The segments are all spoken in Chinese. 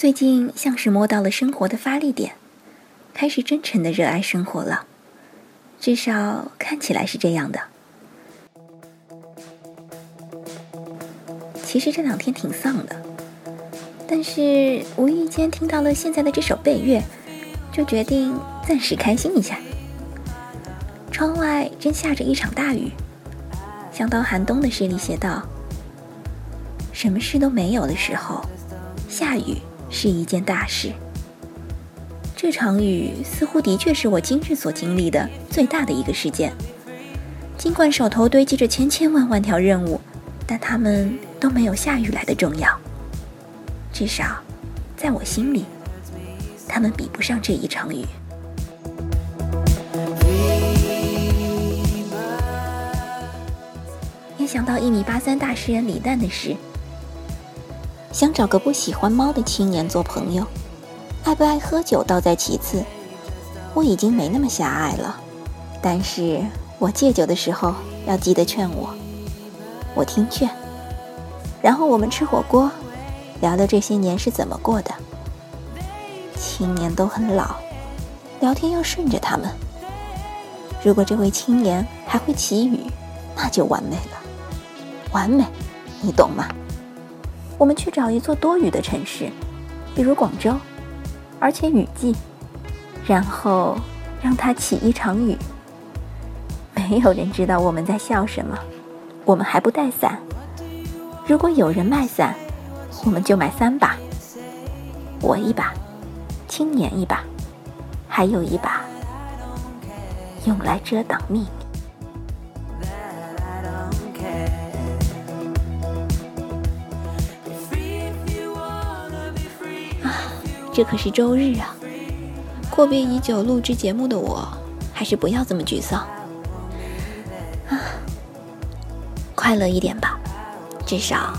最近像是摸到了生活的发力点，开始真诚的热爱生活了，至少看起来是这样的。其实这两天挺丧的，但是无意间听到了现在的这首《贝乐》，就决定暂时开心一下。窗外正下着一场大雨，想到寒冬的诗里写道：“什么事都没有的时候，下雨。”是一件大事。这场雨似乎的确是我今日所经历的最大的一个事件。尽管手头堆积着千千万万条任务，但它们都没有下雨来的重要。至少，在我心里，他们比不上这一场雨。也想到一米八三大诗人李诞的诗。想找个不喜欢猫的青年做朋友，爱不爱喝酒倒在其次。我已经没那么狭隘了，但是我戒酒的时候要记得劝我。我听劝，然后我们吃火锅，聊聊这些年是怎么过的。青年都很老，聊天要顺着他们。如果这位青年还会祈雨，那就完美了，完美，你懂吗？我们去找一座多雨的城市，比如广州，而且雨季，然后让它起一场雨。没有人知道我们在笑什么，我们还不带伞。如果有人卖伞，我们就买三把，我一把，青年一把，还有一把用来遮挡秘这可是周日啊！阔别已久录制节目的我，还是不要这么沮丧啊！快乐一点吧，至少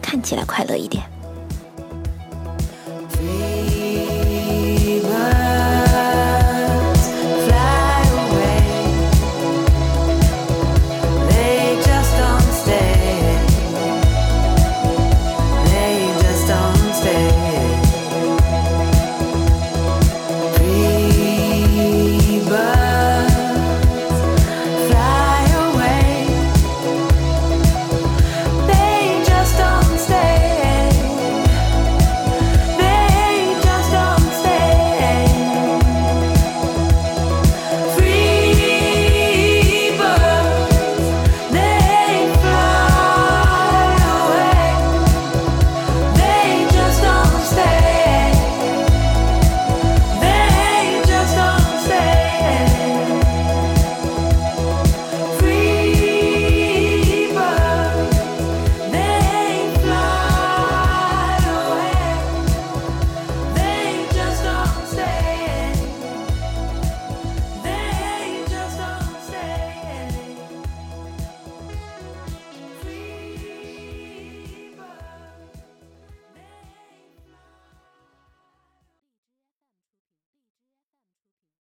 看起来快乐一点。